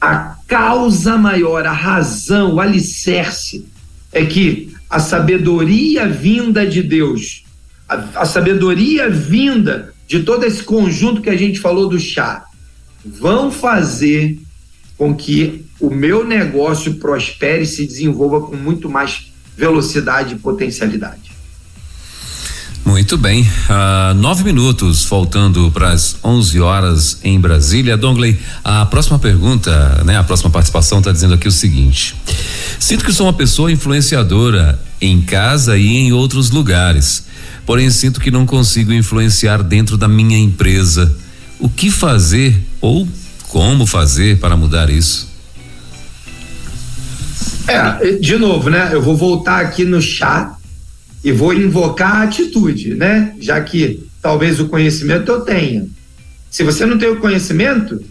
a causa maior, a razão, o alicerce é que a sabedoria vinda de Deus, a, a sabedoria vinda de todo esse conjunto que a gente falou do chá, vão fazer com que o meu negócio prospere e se desenvolva com muito mais velocidade e potencialidade. Muito bem, uh, nove minutos faltando para as onze horas em Brasília. Dongley, a próxima pergunta, né? A próxima participação está dizendo aqui o seguinte: sinto que sou uma pessoa influenciadora em casa e em outros lugares, porém sinto que não consigo influenciar dentro da minha empresa. O que fazer ou como fazer para mudar isso? É, de novo, né? Eu vou voltar aqui no chat e vou invocar a atitude, né? Já que talvez o conhecimento eu tenha. Se você não tem o conhecimento,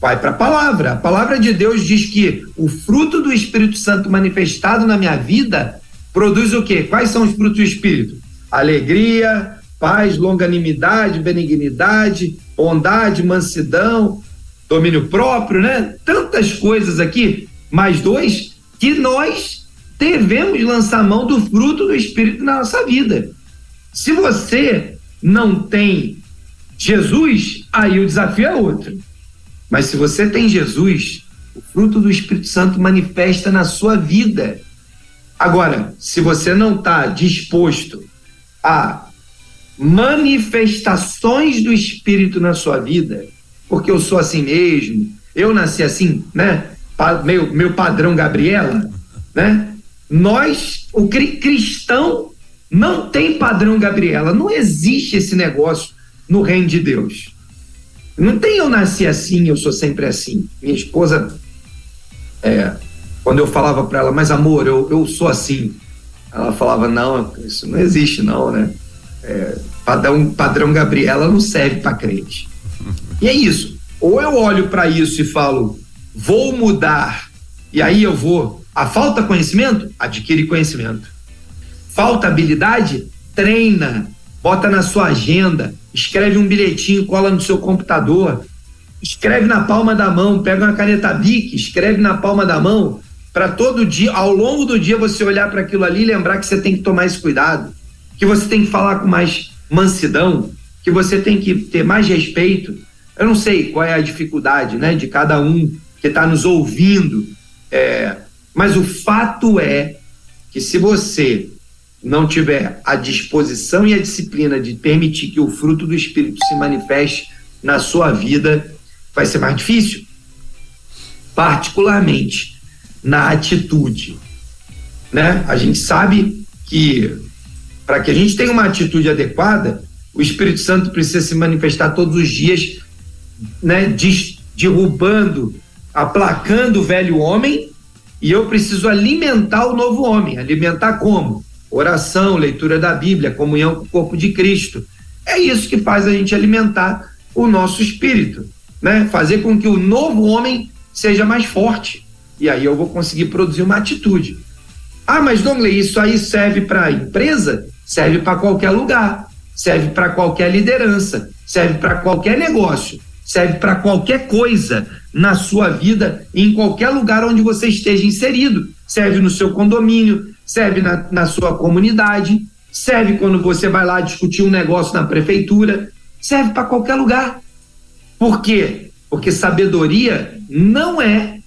vai para a palavra. A palavra de Deus diz que o fruto do Espírito Santo manifestado na minha vida produz o quê? Quais são os frutos do Espírito? Alegria, paz, longanimidade, benignidade, bondade, mansidão, domínio próprio, né? Tantas coisas aqui, mais dois, que nós devemos lançar mão do fruto do Espírito na nossa vida. Se você não tem Jesus, aí o desafio é outro. Mas se você tem Jesus, o fruto do Espírito Santo manifesta na sua vida. Agora, se você não está disposto a manifestações do Espírito na sua vida, porque eu sou assim mesmo, eu nasci assim, né? Meu, meu padrão Gabriela, né? Nós, o cristão, não tem padrão Gabriela. Não existe esse negócio no reino de Deus. Não tem eu nasci assim, eu sou sempre assim. Minha esposa, é, quando eu falava para ela, mas amor, eu, eu sou assim. Ela falava, não, isso não existe, não, né? É, padrão, padrão Gabriela não serve para crente. E é isso. Ou eu olho para isso e falo, vou mudar, e aí eu vou a falta conhecimento? Adquire conhecimento. Falta habilidade? Treina. Bota na sua agenda. Escreve um bilhetinho, cola no seu computador. Escreve na palma da mão. Pega uma caneta Bic, escreve na palma da mão. Para todo dia, ao longo do dia, você olhar para aquilo ali e lembrar que você tem que tomar esse cuidado. Que você tem que falar com mais mansidão. Que você tem que ter mais respeito. Eu não sei qual é a dificuldade né, de cada um que está nos ouvindo. É, mas o fato é que se você não tiver a disposição e a disciplina de permitir que o fruto do Espírito se manifeste na sua vida, vai ser mais difícil. Particularmente na atitude. Né? A gente sabe que para que a gente tenha uma atitude adequada, o Espírito Santo precisa se manifestar todos os dias, né, derrubando, aplacando o velho homem, e eu preciso alimentar o novo homem. Alimentar como? Oração, leitura da Bíblia, comunhão com o corpo de Cristo. É isso que faz a gente alimentar o nosso espírito, né? Fazer com que o novo homem seja mais forte. E aí eu vou conseguir produzir uma atitude. Ah, mas Dongley, isso aí serve para empresa? Serve para qualquer lugar, serve para qualquer liderança, serve para qualquer negócio, serve para qualquer coisa na sua vida, em qualquer lugar onde você esteja inserido. Serve no seu condomínio, serve na, na sua comunidade, serve quando você vai lá discutir um negócio na prefeitura, serve para qualquer lugar. Por quê? Porque sabedoria não é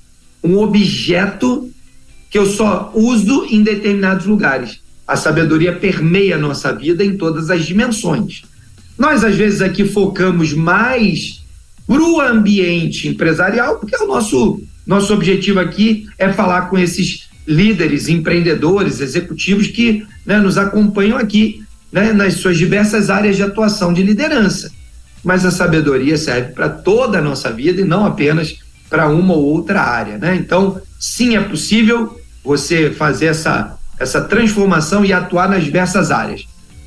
um objeto que eu só uso em determinados lugares. A sabedoria permeia a nossa vida em todas as dimensões. Nós, às vezes, aqui focamos mais para o ambiente empresarial, porque o nosso, nosso objetivo aqui é falar com esses líderes, empreendedores, executivos que né, nos acompanham aqui né, nas suas diversas áreas de atuação de liderança. Mas a sabedoria serve para toda a nossa vida e não apenas para uma ou outra área. Né? Então, sim, é possível você fazer essa essa transformação e atuar nas diversas áreas.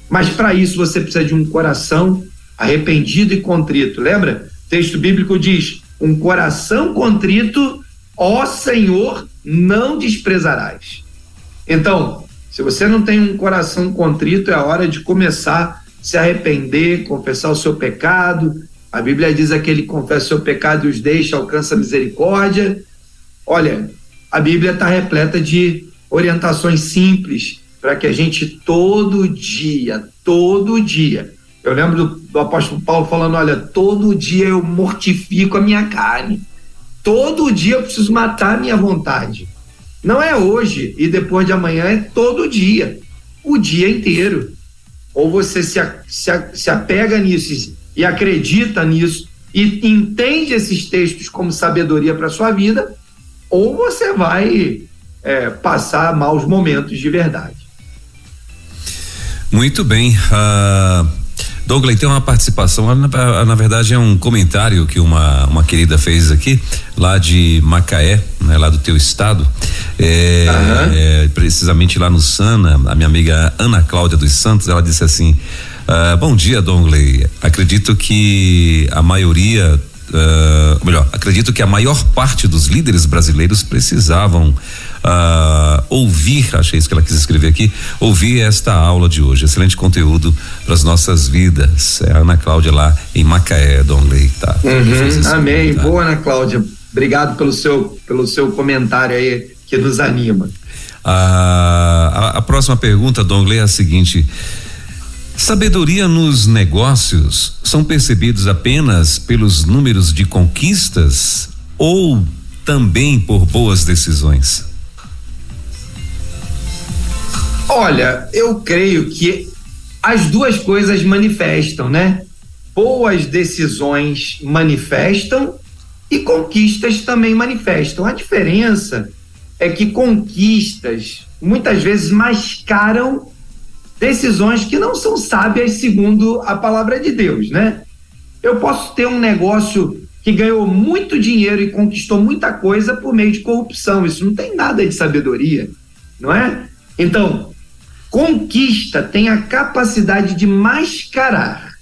Mas para isso você precisa de um coração arrependido e contrito. Lembra? Texto bíblico diz: um coração contrito, ó Senhor, não desprezarás. Então, se você não tem um coração contrito, é a hora de começar a se arrepender, confessar o seu pecado. A Bíblia diz: aquele que confessa o seu pecado e os deixa, alcança a misericórdia. Olha, a Bíblia está repleta de orientações simples para que a gente todo dia, todo dia. Eu lembro do, do, apóstolo Paulo falando: olha, todo dia eu mortifico a minha carne, todo dia eu preciso matar a minha vontade. Não é hoje e depois de amanhã, é todo dia, o dia inteiro. Ou você se, se, se apega nisso e acredita nisso e entende esses textos como sabedoria para sua vida, ou você vai é, passar maus momentos de verdade. Muito bem. Uh, Douglas, tem uma participação, na, na, verdade é um comentário que uma, uma querida fez aqui, lá de Macaé, né, lá do teu estado, é, uhum. é, precisamente lá no Sana, a minha amiga Ana Cláudia dos Santos, ela disse assim, uh, bom dia, Dongley, acredito que a maioria Uh, melhor, acredito que a maior parte dos líderes brasileiros precisavam uh, ouvir, achei isso que ela quis escrever aqui, ouvir esta aula de hoje. Excelente conteúdo para as nossas vidas. É a Ana Cláudia lá em Macaé, Donley, tá? Uhum, amém. Boa, Ana Cláudia. Obrigado pelo seu, pelo seu comentário aí que nos anima. Ah, a, a próxima pergunta, Donley, é a seguinte. Sabedoria nos negócios são percebidos apenas pelos números de conquistas ou também por boas decisões? Olha, eu creio que as duas coisas manifestam, né? Boas decisões manifestam e conquistas também manifestam. A diferença é que conquistas muitas vezes mascaram decisões que não são sábias segundo a palavra de Deus, né? Eu posso ter um negócio que ganhou muito dinheiro e conquistou muita coisa por meio de corrupção. Isso não tem nada de sabedoria, não é? Então, conquista tem a capacidade de mascarar.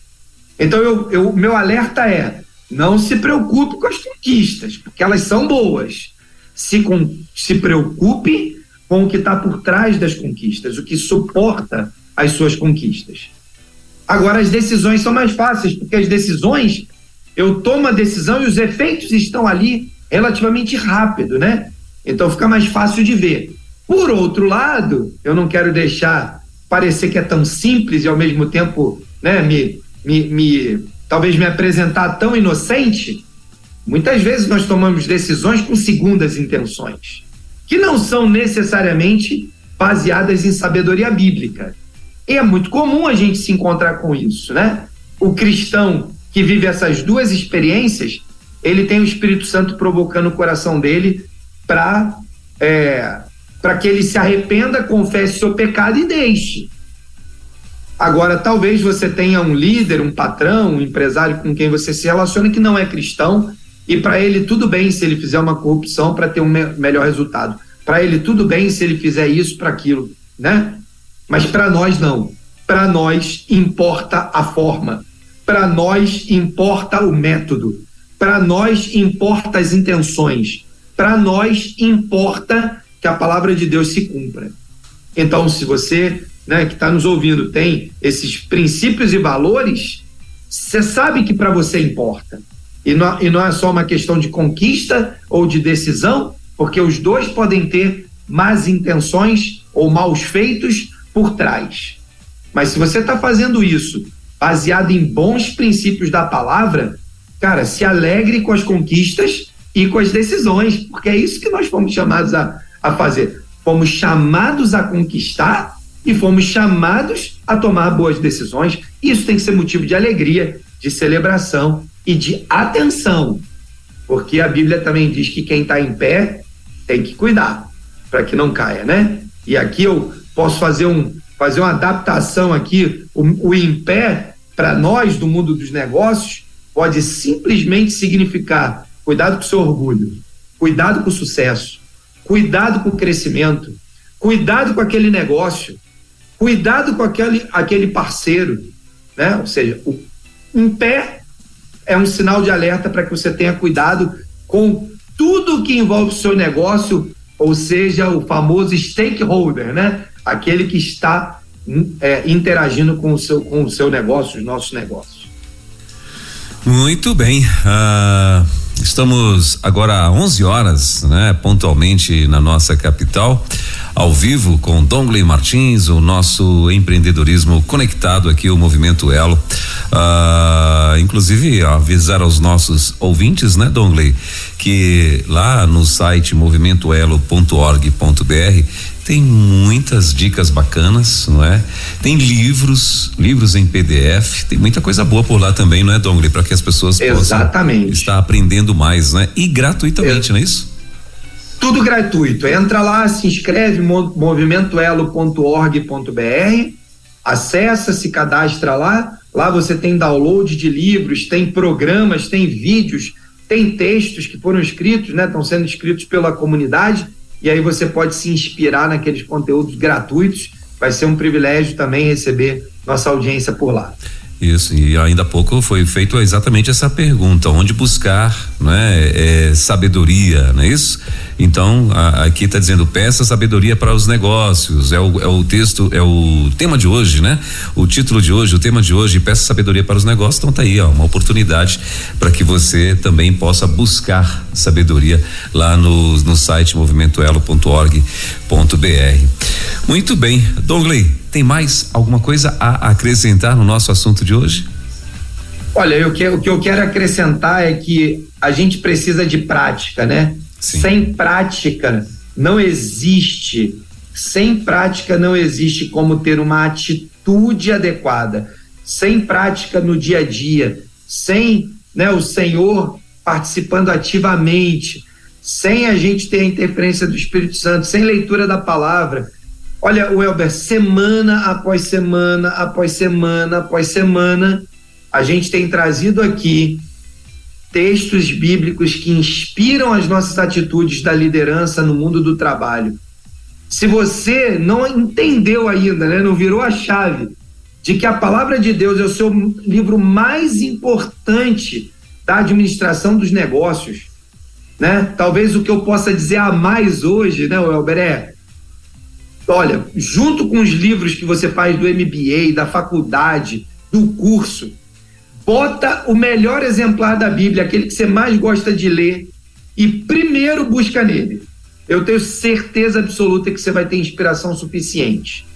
Então, eu, eu, meu alerta é: não se preocupe com as conquistas, porque elas são boas. Se, com, se preocupe com o que está por trás das conquistas, o que suporta as suas conquistas. Agora, as decisões são mais fáceis, porque as decisões, eu tomo a decisão e os efeitos estão ali relativamente rápido, né? Então fica mais fácil de ver. Por outro lado, eu não quero deixar parecer que é tão simples e ao mesmo tempo, né, me, me, me talvez me apresentar tão inocente. Muitas vezes nós tomamos decisões com segundas intenções, que não são necessariamente baseadas em sabedoria bíblica. E é muito comum a gente se encontrar com isso, né? O cristão que vive essas duas experiências, ele tem o Espírito Santo provocando o coração dele para é, para que ele se arrependa, confesse seu pecado e deixe. Agora, talvez você tenha um líder, um patrão, um empresário com quem você se relaciona que não é cristão e para ele tudo bem se ele fizer uma corrupção para ter um me melhor resultado. Para ele tudo bem se ele fizer isso para aquilo, né? Mas para nós não. Para nós importa a forma. Para nós importa o método. Para nós importa as intenções. Para nós importa que a palavra de Deus se cumpra. Então, se você né, que está nos ouvindo tem esses princípios e valores, você sabe que para você importa. E não, e não é só uma questão de conquista ou de decisão, porque os dois podem ter más intenções ou maus feitos por trás. Mas se você está fazendo isso baseado em bons princípios da palavra, cara, se alegre com as conquistas e com as decisões, porque é isso que nós fomos chamados a, a fazer. Fomos chamados a conquistar e fomos chamados a tomar boas decisões. Isso tem que ser motivo de alegria, de celebração e de atenção, porque a Bíblia também diz que quem está em pé tem que cuidar para que não caia, né? E aqui eu posso fazer um fazer uma adaptação aqui, o, o em pé para nós do mundo dos negócios pode simplesmente significar cuidado com o seu orgulho, cuidado com o sucesso, cuidado com o crescimento, cuidado com aquele negócio, Cuidado com aquele, aquele parceiro, né? Ou seja, o em pé é um sinal de alerta para que você tenha cuidado com tudo que envolve o seu negócio, ou seja, o famoso stakeholder, né? Aquele que está é, interagindo com o, seu, com o seu negócio, os nossos negócios. Muito bem. Uh, estamos agora às 11 horas, né? Pontualmente na nossa capital ao vivo com Dongley Martins, o nosso empreendedorismo conectado aqui, o Movimento Elo. Uh, inclusive, avisar aos nossos ouvintes, né, Dongley, que lá no site movimentoelo.org.br tem muitas dicas bacanas, não é? Tem livros, livros em PDF, tem muita coisa boa por lá também, não é, Dongley? Para que as pessoas Exatamente. possam estar aprendendo mais, né? E gratuitamente, é. não é isso? Tudo gratuito. Entra lá, se inscreve movimentoelo.org.br, acessa, se cadastra lá. Lá você tem download de livros, tem programas, tem vídeos, tem textos que foram escritos, né? Estão sendo escritos pela comunidade. E aí você pode se inspirar naqueles conteúdos gratuitos. Vai ser um privilégio também receber nossa audiência por lá. Isso, e ainda há pouco foi feito exatamente essa pergunta: onde buscar né, é, sabedoria, não é isso? Então, a, aqui está dizendo: peça sabedoria para os negócios. É o, é o texto, é o tema de hoje, né? O título de hoje, o tema de hoje, peça sabedoria para os negócios. Então, tá aí, ó, uma oportunidade para que você também possa buscar sabedoria lá no, no site movimentoelo.org.br. Muito bem, Dongley tem mais alguma coisa a acrescentar no nosso assunto de hoje? Olha, eu que, o que eu quero acrescentar é que a gente precisa de prática, né? Sim. Sem prática não existe, sem prática não existe como ter uma atitude adequada. Sem prática no dia a dia, sem né, o Senhor participando ativamente, sem a gente ter a interferência do Espírito Santo, sem leitura da palavra, Olha, o Elber, semana após semana, após semana, após semana, a gente tem trazido aqui textos bíblicos que inspiram as nossas atitudes da liderança no mundo do trabalho. Se você não entendeu ainda, né, não virou a chave de que a palavra de Deus é o seu livro mais importante da administração dos negócios, né? Talvez o que eu possa dizer a mais hoje, né, Elber, é Olha, junto com os livros que você faz do MBA, da faculdade, do curso, bota o melhor exemplar da Bíblia, aquele que você mais gosta de ler, e primeiro busca nele. Eu tenho certeza absoluta que você vai ter inspiração suficiente.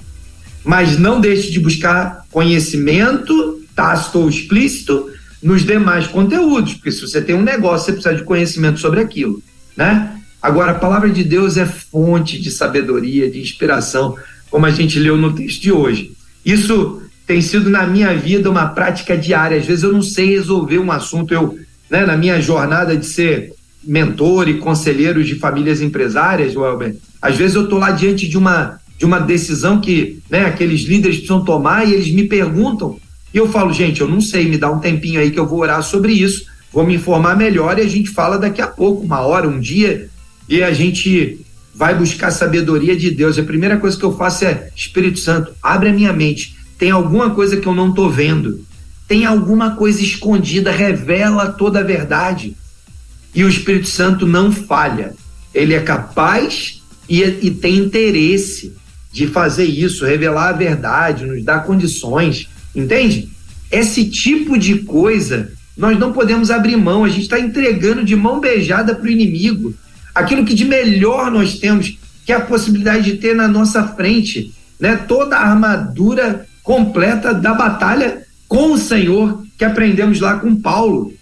Mas não deixe de buscar conhecimento, tácito ou explícito, nos demais conteúdos, porque se você tem um negócio, você precisa de conhecimento sobre aquilo, né? Agora, a palavra de Deus é fonte de sabedoria, de inspiração, como a gente leu no texto de hoje. Isso tem sido na minha vida uma prática diária. Às vezes eu não sei resolver um assunto. Eu, né, na minha jornada de ser mentor e conselheiro de famílias empresárias, Welber, às vezes eu estou lá diante de uma, de uma decisão que né, aqueles líderes precisam tomar e eles me perguntam. E eu falo, gente, eu não sei, me dá um tempinho aí que eu vou orar sobre isso, vou me informar melhor e a gente fala daqui a pouco, uma hora, um dia, e a gente vai buscar sabedoria de Deus. A primeira coisa que eu faço é, Espírito Santo, abre a minha mente. Tem alguma coisa que eu não estou vendo? Tem alguma coisa escondida? Revela toda a verdade. E o Espírito Santo não falha. Ele é capaz e, e tem interesse de fazer isso, revelar a verdade, nos dar condições. Entende? Esse tipo de coisa nós não podemos abrir mão. A gente está entregando de mão beijada para o inimigo aquilo que de melhor nós temos, que é a possibilidade de ter na nossa frente, né, toda a armadura completa da batalha com o Senhor que aprendemos lá com Paulo.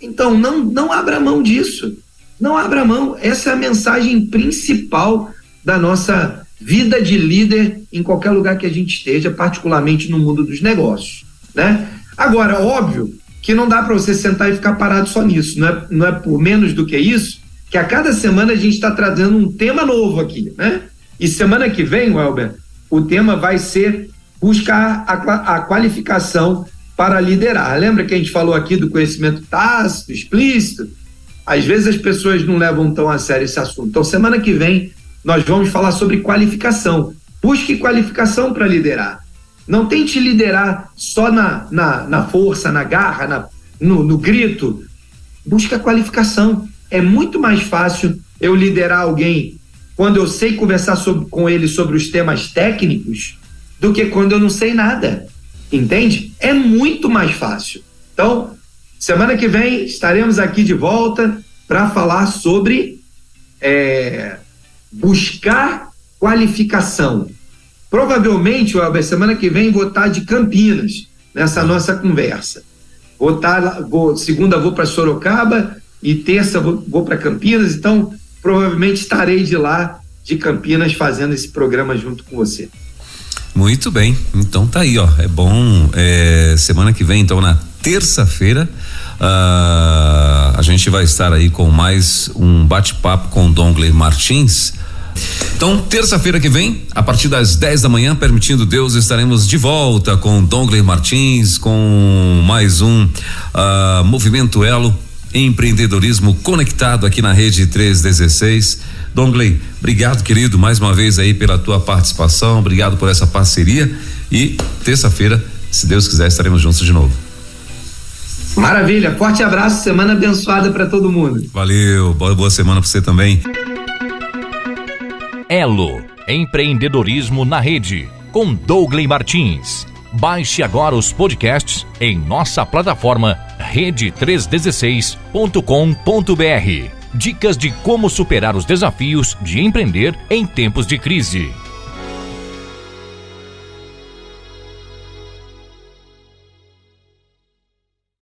Então, não, não abra mão disso. Não abra mão. Essa é a mensagem principal da nossa vida de líder em qualquer lugar que a gente esteja, particularmente no mundo dos negócios. Né? Agora, óbvio que não dá para você sentar e ficar parado só nisso. Não é, não é por menos do que isso que a cada semana a gente está trazendo um tema novo aqui. Né? E semana que vem, Welber, o tema vai ser buscar a, a qualificação para liderar. Lembra que a gente falou aqui do conhecimento tácito, explícito? Às vezes as pessoas não levam tão a sério esse assunto. Então, semana que vem, nós vamos falar sobre qualificação. Busque qualificação para liderar. Não tente liderar só na, na, na força, na garra, na, no, no grito. Busque a qualificação. É muito mais fácil eu liderar alguém quando eu sei conversar sobre, com ele sobre os temas técnicos do que quando eu não sei nada. Entende? É muito mais fácil. Então, semana que vem estaremos aqui de volta para falar sobre é, buscar qualificação. Provavelmente, Welber, semana que vem vou estar de Campinas nessa nossa conversa. Vou estar, vou, segunda vou para Sorocaba e terça vou, vou para Campinas, então provavelmente estarei de lá de Campinas fazendo esse programa junto com você. Muito bem, então tá aí, ó. É bom. É, semana que vem, então, na terça-feira, uh, a gente vai estar aí com mais um bate-papo com Dongley Martins. Então, terça-feira que vem, a partir das 10 da manhã, permitindo Deus, estaremos de volta com Dongley Martins, com mais um uh, Movimento Elo Empreendedorismo Conectado aqui na Rede 316. Dongley, obrigado, querido, mais uma vez aí pela tua participação, obrigado por essa parceria e terça-feira, se Deus quiser, estaremos juntos de novo. Maravilha, forte abraço, semana abençoada para todo mundo. Valeu, boa, boa semana para você também. Elo, empreendedorismo na rede, com Dougley Martins. Baixe agora os podcasts em nossa plataforma rede316.com.br. Dicas de como superar os desafios de empreender em tempos de crise.